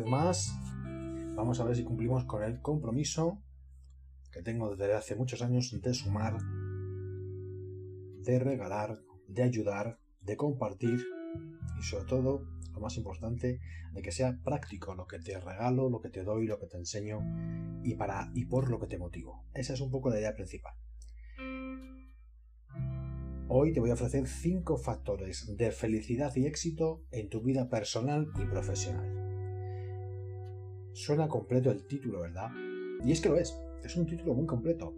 vez más. Vamos a ver si cumplimos con el compromiso que tengo desde hace muchos años de sumar, de regalar, de ayudar, de compartir y sobre todo, lo más importante, de que sea práctico lo que te regalo, lo que te doy, lo que te enseño y para y por lo que te motivo. Esa es un poco la idea principal. Hoy te voy a ofrecer 5 factores de felicidad y éxito en tu vida personal y profesional. Suena completo el título, ¿verdad? Y es que lo es, es un título muy completo.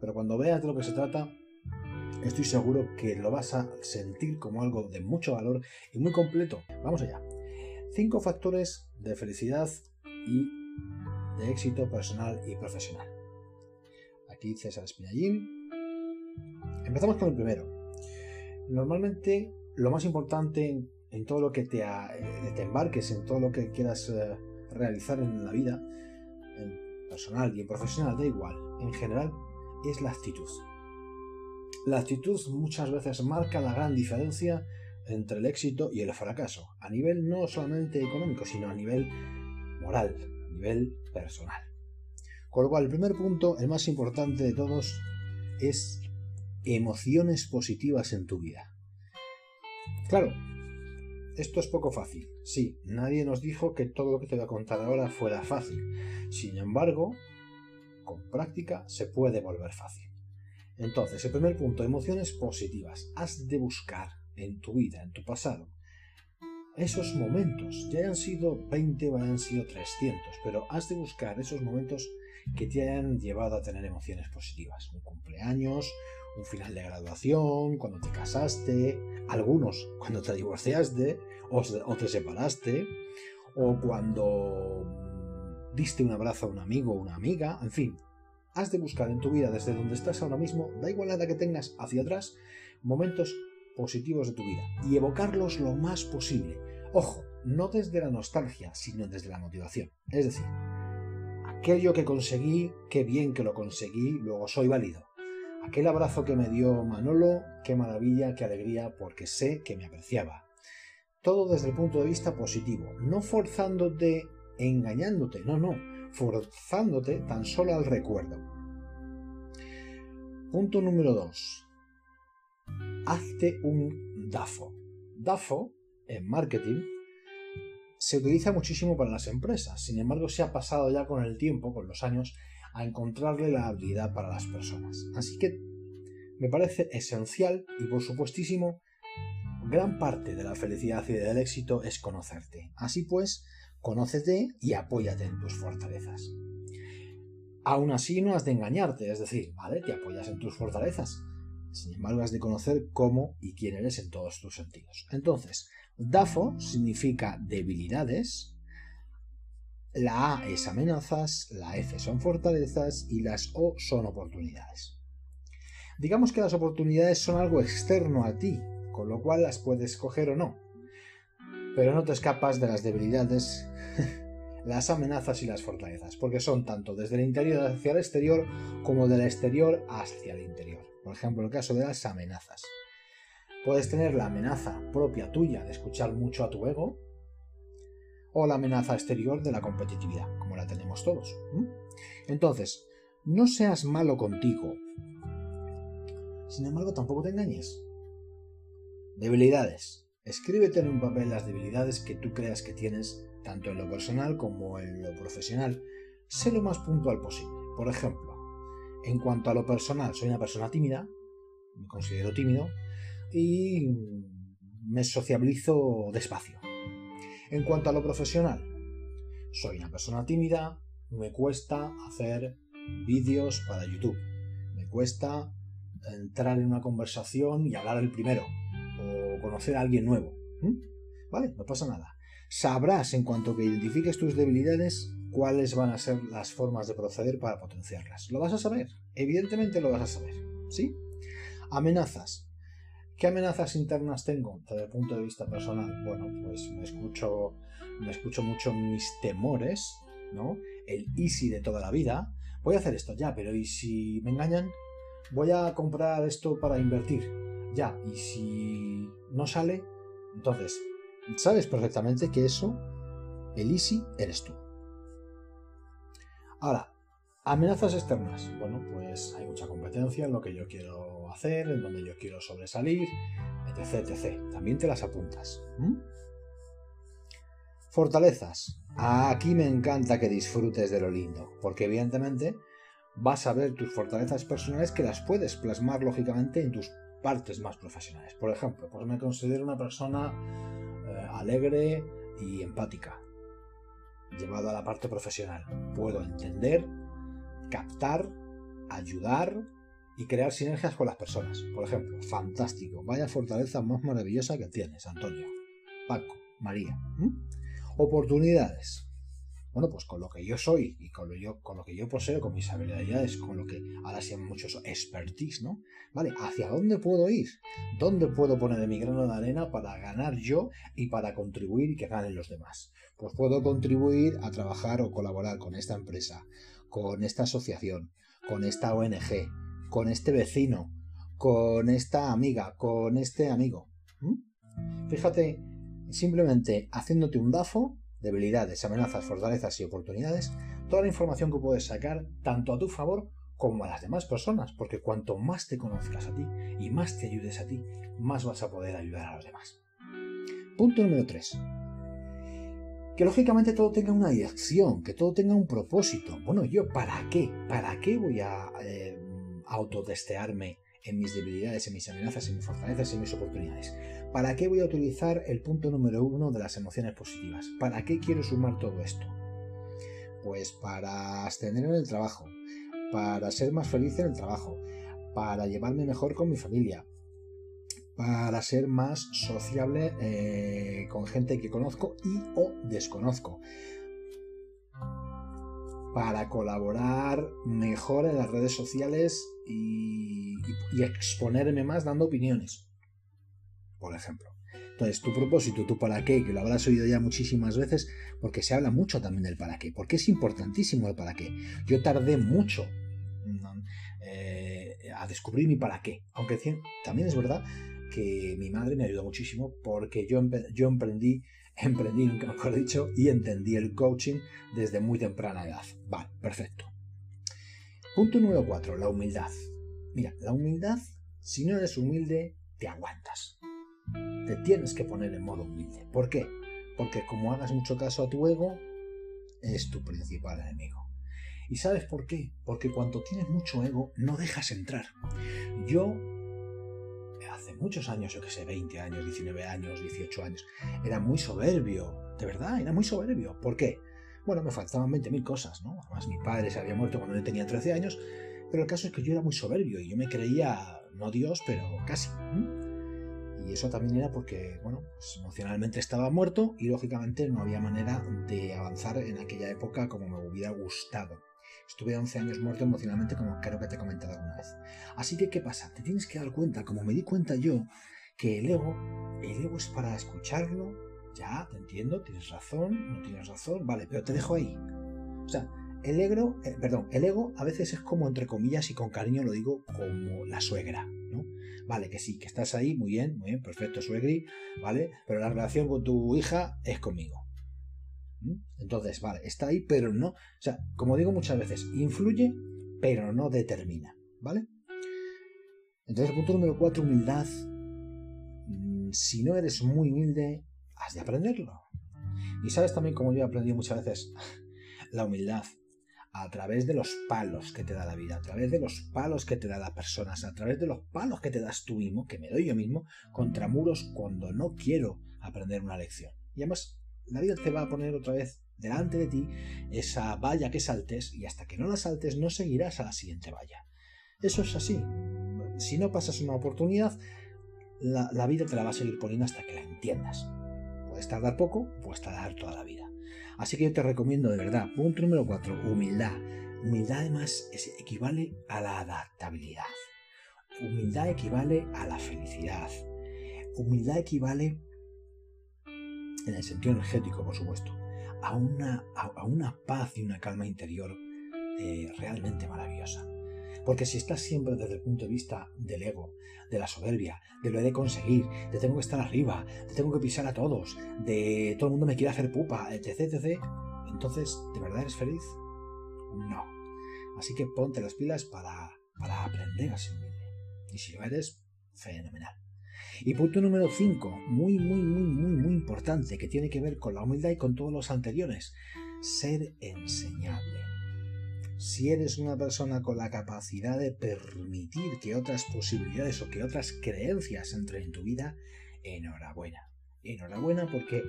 Pero cuando veas de lo que se trata, estoy seguro que lo vas a sentir como algo de mucho valor y muy completo. Vamos allá. 5 factores de felicidad y de éxito personal y profesional. Aquí César Espinallín. Empezamos con el primero. Normalmente lo más importante en, todo lo que te, eh, te, embarques, en todo lo que quieras eh, realizar en la vida, en personal y en profesional, da igual, en general, es la actitud. La actitud muchas veces marca la gran diferencia entre el éxito y el fracaso, a nivel no solamente económico, sino a nivel moral, a nivel personal. Con lo cual, el primer punto, el más importante de todos, es emociones positivas en tu vida. Claro, esto es poco fácil. Sí, nadie nos dijo que todo lo que te voy a contar ahora fuera fácil. Sin embargo, con práctica se puede volver fácil. Entonces, el primer punto, emociones positivas. Has de buscar en tu vida, en tu pasado, esos momentos, ya hayan sido 20 o hayan sido 300, pero has de buscar esos momentos que te hayan llevado a tener emociones positivas. Un cumpleaños, un final de graduación, cuando te casaste, algunos cuando te divorciaste o, te separaste, o cuando diste un abrazo a un amigo o una amiga, en fin, has de buscar en tu vida desde donde estás ahora mismo, da igual la edad que tengas hacia atrás, momentos positivos de tu vida y evocarlos lo más posible. Ojo, no desde la nostalgia, sino desde la motivación. Es decir, aquello que conseguí, qué bien que lo conseguí, luego soy válido. Aquel abrazo que me dio Manolo, qué maravilla, qué alegría, porque sé que me apreciaba. Todo desde el punto de vista positivo, no forzándote, engañándote, no, no, forzándote tan solo al recuerdo. Punto número 2. Hazte un DAFO. DAFO, en marketing, se utiliza muchísimo para las empresas, sin embargo se ha pasado ya con el tiempo, con los años, a encontrarle la habilidad para las personas. Así que me parece esencial y por supuestísimo, gran parte de la felicidad y del éxito es conocerte. Así pues, conócete y apóyate en tus fortalezas. Aún así no has de engañarte, es decir, vale, te apoyas en tus fortalezas. Sin embargo, has de conocer cómo y quién eres en todos tus sentidos. Entonces, DAFO significa debilidades, la A es amenazas, la F son fortalezas y las O son oportunidades. Digamos que las oportunidades son algo externo a ti, con lo cual las puedes coger o no. Pero no te escapas de las debilidades, las amenazas y las fortalezas, porque son tanto desde el interior hacia el exterior como del exterior hacia el interior. Por ejemplo, el caso de las amenazas. Puedes tener la amenaza propia tuya de escuchar mucho a tu ego, o la amenaza exterior de la competitividad, como la tenemos todos. Entonces, no seas malo contigo. Sin embargo, tampoco te engañes. Debilidades. Escríbete en un papel las debilidades que tú creas que tienes, tanto en lo personal como en lo profesional. Sé lo más puntual posible. Por ejemplo, en cuanto a lo personal, soy una persona tímida, me considero tímido y me sociabilizo despacio. En cuanto a lo profesional, soy una persona tímida, me cuesta hacer vídeos para YouTube, me cuesta entrar en una conversación y hablar el primero, o conocer a alguien nuevo. Vale, no pasa nada. Sabrás en cuanto que identifiques tus debilidades cuáles van a ser las formas de proceder para potenciarlas. Lo vas a saber, evidentemente lo vas a saber. ¿Sí? Amenazas. ¿Qué amenazas internas tengo desde el punto de vista personal? Bueno, pues me escucho, me escucho mucho mis temores, ¿no? El easy de toda la vida. Voy a hacer esto, ya, pero ¿y si me engañan? Voy a comprar esto para invertir, ya, ¿y si no sale? Entonces, sabes perfectamente que eso El easy eres tú. Ahora, amenazas externas. Bueno, pues hay mucha competencia en lo que yo quiero hacer, en donde yo quiero sobresalir, etc. etc. También te las apuntas. Fortalezas. Aquí me encanta que disfrutes de lo lindo, porque evidentemente vas a ver tus fortalezas personales que las puedes plasmar lógicamente en tus partes más profesionales. Por ejemplo, pues me considero una persona alegre y empática. Llevado a la parte profesional, puedo entender, captar, ayudar y crear sinergias con las personas. Por ejemplo, fantástico, vaya fortaleza más maravillosa que tienes, Antonio, Paco, María. Oportunidades. Bueno, pues con lo que yo soy y con lo, yo, con lo que yo poseo, con mis habilidades, con lo que ahora se llama mucho expertise, ¿no? ¿Vale? ¿Hacia dónde puedo ir? ¿Dónde puedo poner mi grano de arena para ganar yo y para contribuir y que ganen los demás? Pues puedo contribuir a trabajar o colaborar con esta empresa, con esta asociación, con esta ONG, con este vecino, con esta amiga, con este amigo. Fíjate, simplemente haciéndote un DAFO debilidades, amenazas, fortalezas y oportunidades, toda la información que puedes sacar tanto a tu favor como a las demás personas, porque cuanto más te conozcas a ti y más te ayudes a ti, más vas a poder ayudar a los demás. Punto número 3. Que lógicamente todo tenga una dirección, que todo tenga un propósito. Bueno, yo, ¿para qué? ¿Para qué voy a eh, en mis debilidades, en mis amenazas, en mis fortalezas, en mis oportunidades. ¿Para qué voy a utilizar el punto número uno de las emociones positivas? ¿Para qué quiero sumar todo esto? Pues para ascender en el trabajo, para ser más feliz en el trabajo, para llevarme mejor con mi familia, para ser más sociable eh, con gente que conozco y o desconozco, para colaborar mejor en las redes sociales y, exponerme más dando opiniones, por ejemplo. Entonces, tu propósito, tu para qué, que lo habrás oído ya muchísimas veces, porque se habla mucho también del para qué, porque es importantísimo el para qué. Yo tardé mucho eh, a descubrir mi para qué, aunque también es verdad que mi madre me ayudó muchísimo porque yo, yo emprendí emprendí, mejor dicho, y entendí el coaching desde muy temprana edad. Vale, perfecto. Punto número 4, la humildad. Mira, la humildad, si no eres humilde, te aguantas. Te tienes que poner en modo humilde. ¿Por qué? Porque como hagas mucho caso a tu ego, es tu principal enemigo. ¿Y sabes por qué? Porque cuando tienes mucho ego, no dejas entrar. Yo muchos años, yo que sé, 20 años, 19 años, 18 años, era muy soberbio, de verdad, era muy soberbio. ¿Por qué? Bueno, me faltaban 20.000 cosas, ¿no? Además, mi padre se había muerto cuando yo tenía 13 años, pero el caso es que yo era muy soberbio y yo me creía, no Dios, pero casi. Y eso también era porque, bueno, pues emocionalmente estaba muerto y lógicamente no había manera de avanzar en aquella época como me hubiera gustado. Estuve 11 años muerto emocionalmente, como creo que te he comentado alguna vez. Así que, ¿qué pasa? Te tienes que dar cuenta, como me di cuenta yo, que el ego, el ego es para escucharlo. Ya, te entiendo, tienes razón, no tienes razón, vale, pero te dejo ahí. O sea, el ego, eh, perdón, el ego a veces es como entre comillas y con cariño lo digo como la suegra, ¿no? Vale, que sí, que estás ahí, muy bien, muy bien, perfecto, suegri, ¿vale? Pero la relación con tu hija es conmigo. ¿Mm? Entonces, vale, está ahí, pero no. O sea, como digo muchas veces, influye, pero no determina. ¿Vale? Entonces, punto número 4, humildad. Mm, si no eres muy humilde, has de aprenderlo. Y sabes también, como yo he aprendido muchas veces, la humildad a través de los palos que te da la vida, a través de los palos que te da las personas, a través de los palos que te das tú mismo, que me doy yo mismo, contra muros cuando no quiero aprender una lección. Y además la vida te va a poner otra vez delante de ti esa valla que saltes y hasta que no la saltes no seguirás a la siguiente valla. Eso es así. Si no pasas una oportunidad, la, vida te la va a seguir poniendo hasta que la entiendas. Puedes tardar poco, puedes tardar toda la vida. Así que yo te recomiendo de verdad, punto número 4, humildad. Humildad además equivale a la adaptabilidad. Humildad equivale a la felicidad. Humildad equivale en el sentido energético, por supuesto, a una, a, una paz y una calma interior eh, realmente maravillosa. Porque si estás siempre desde el punto de vista del ego, de la soberbia, de lo he de conseguir, de tengo que estar arriba, de tengo que pisar a todos, de todo el mundo me quiere hacer pupa, etc, etc, entonces, ¿de verdad eres feliz? No. Así que ponte las pilas para, para aprender a ser. Y si lo eres, fenomenal. Y punto número 5, muy, muy, muy, muy, muy que tiene que ver con la humildad y con todos los anteriores. Ser enseñable. Si eres una persona con la capacidad de permitir que otras posibilidades o que otras creencias entren en tu vida, enhorabuena. Enhorabuena porque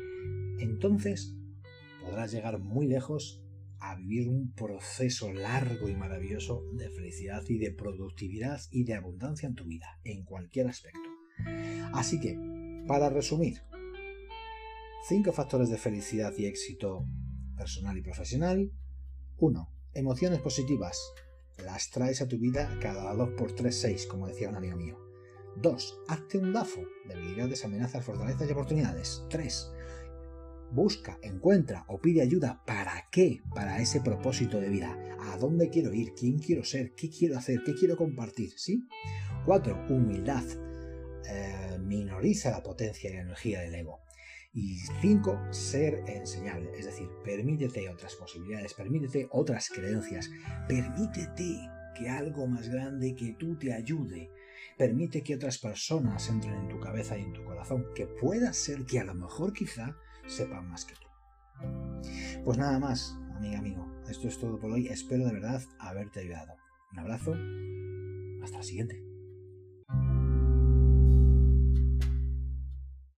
entonces podrás llegar muy lejos a vivir un proceso largo y maravilloso de felicidad y de productividad y de abundancia en tu vida, en cualquier aspecto. Así que, para resumir, cinco factores de felicidad y éxito personal y profesional. 1. Emociones positivas. Las traes a tu vida cada 2 por 3, 6, como decía un amigo mío. 2. Hazte un DAFO. Debilidades, amenazas, fortalezas y oportunidades. 3. Busca, encuentra o pide ayuda. ¿Para qué? Para ese propósito de vida. ¿A dónde quiero ir? ¿Quién quiero ser? ¿Qué quiero hacer? ¿Qué quiero compartir? ¿Sí? 4. Humildad. Eh, minoriza la potencia y la energía del ego. Y 5. Ser enseñable. Es decir, permítete otras posibilidades, permítete otras creencias, permítete que algo más grande que tú te ayude. Permite que otras personas entren en tu cabeza y en tu corazón, que pueda ser que a lo mejor quizá sepan más que tú. Pues nada más, amiga, amigo. Esto es todo por hoy. Espero de verdad haberte ayudado. Un abrazo. Hasta la siguiente.